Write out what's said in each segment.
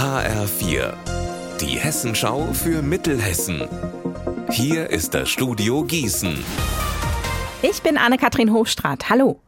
HR4, die Hessenschau für Mittelhessen. Hier ist das Studio Gießen. Ich bin Anne-Kathrin Hochstrat. Hallo.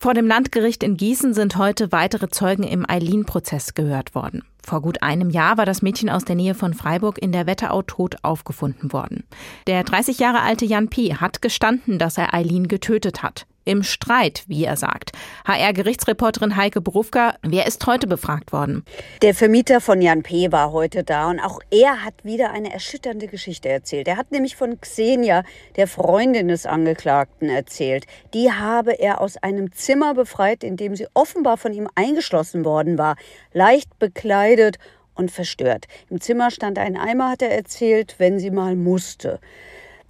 Vor dem Landgericht in Gießen sind heute weitere Zeugen im Eileen-Prozess gehört worden. Vor gut einem Jahr war das Mädchen aus der Nähe von Freiburg in der Wetterau tot aufgefunden worden. Der 30 Jahre alte Jan P. hat gestanden, dass er Eileen getötet hat im Streit, wie er sagt. HR-Gerichtsreporterin Heike Berufka, wer ist heute befragt worden? Der Vermieter von Jan P. war heute da und auch er hat wieder eine erschütternde Geschichte erzählt. Er hat nämlich von Xenia, der Freundin des Angeklagten, erzählt. Die habe er aus einem Zimmer befreit, in dem sie offenbar von ihm eingeschlossen worden war, leicht bekleidet und verstört. Im Zimmer stand ein Eimer, hat er erzählt, wenn sie mal musste.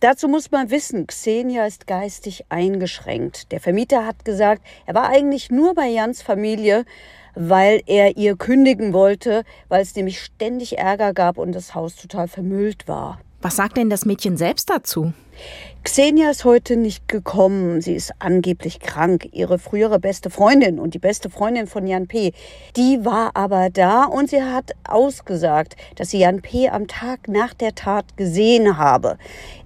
Dazu muss man wissen, Xenia ist geistig eingeschränkt. Der Vermieter hat gesagt, er war eigentlich nur bei Jans Familie, weil er ihr kündigen wollte, weil es nämlich ständig Ärger gab und das Haus total vermüllt war. Was sagt denn das Mädchen selbst dazu? Xenia ist heute nicht gekommen. Sie ist angeblich krank. Ihre frühere beste Freundin und die beste Freundin von Jan P., die war aber da und sie hat ausgesagt, dass sie Jan P. am Tag nach der Tat gesehen habe.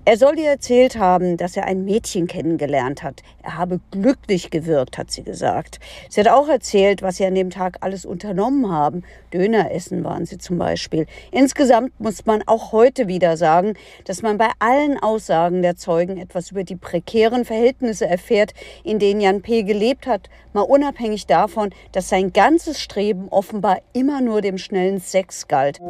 Er soll ihr erzählt haben, dass er ein Mädchen kennengelernt hat. Er habe glücklich gewirkt, hat sie gesagt. Sie hat auch erzählt, was sie an dem Tag alles unternommen haben. Döner essen waren sie zum Beispiel. Insgesamt muss man auch heute wieder sagen, dass man bei allen Aussagen der Zeugen etwas über die prekären Verhältnisse erfährt, in denen Jan P. gelebt hat, mal unabhängig davon, dass sein ganzes Streben offenbar immer nur dem schnellen Sex galt.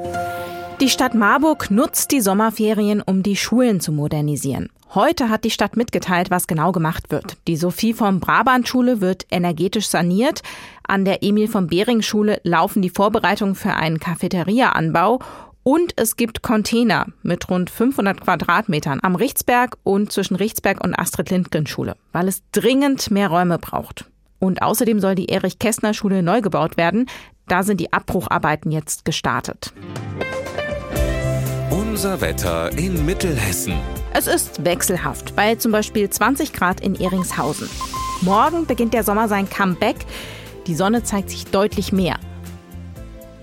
Die Stadt Marburg nutzt die Sommerferien, um die Schulen zu modernisieren. Heute hat die Stadt mitgeteilt, was genau gemacht wird. Die Sophie vom Brabant Schule wird energetisch saniert. An der Emil vom Behring Schule laufen die Vorbereitungen für einen Cafeteria-Anbau. Und es gibt Container mit rund 500 Quadratmetern am Richtsberg und zwischen Richtsberg und Astrid Lindgren Schule, weil es dringend mehr Räume braucht. Und außerdem soll die Erich Kästner Schule neu gebaut werden. Da sind die Abbrucharbeiten jetzt gestartet. Unser Wetter in Mittelhessen. Es ist wechselhaft, bei zum Beispiel 20 Grad in Eringshausen. Morgen beginnt der Sommer sein Comeback. Die Sonne zeigt sich deutlich mehr.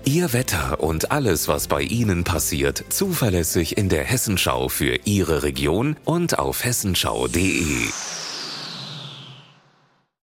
Ihr Wetter und alles, was bei Ihnen passiert, zuverlässig in der Hessenschau für Ihre Region und auf hessenschau.de.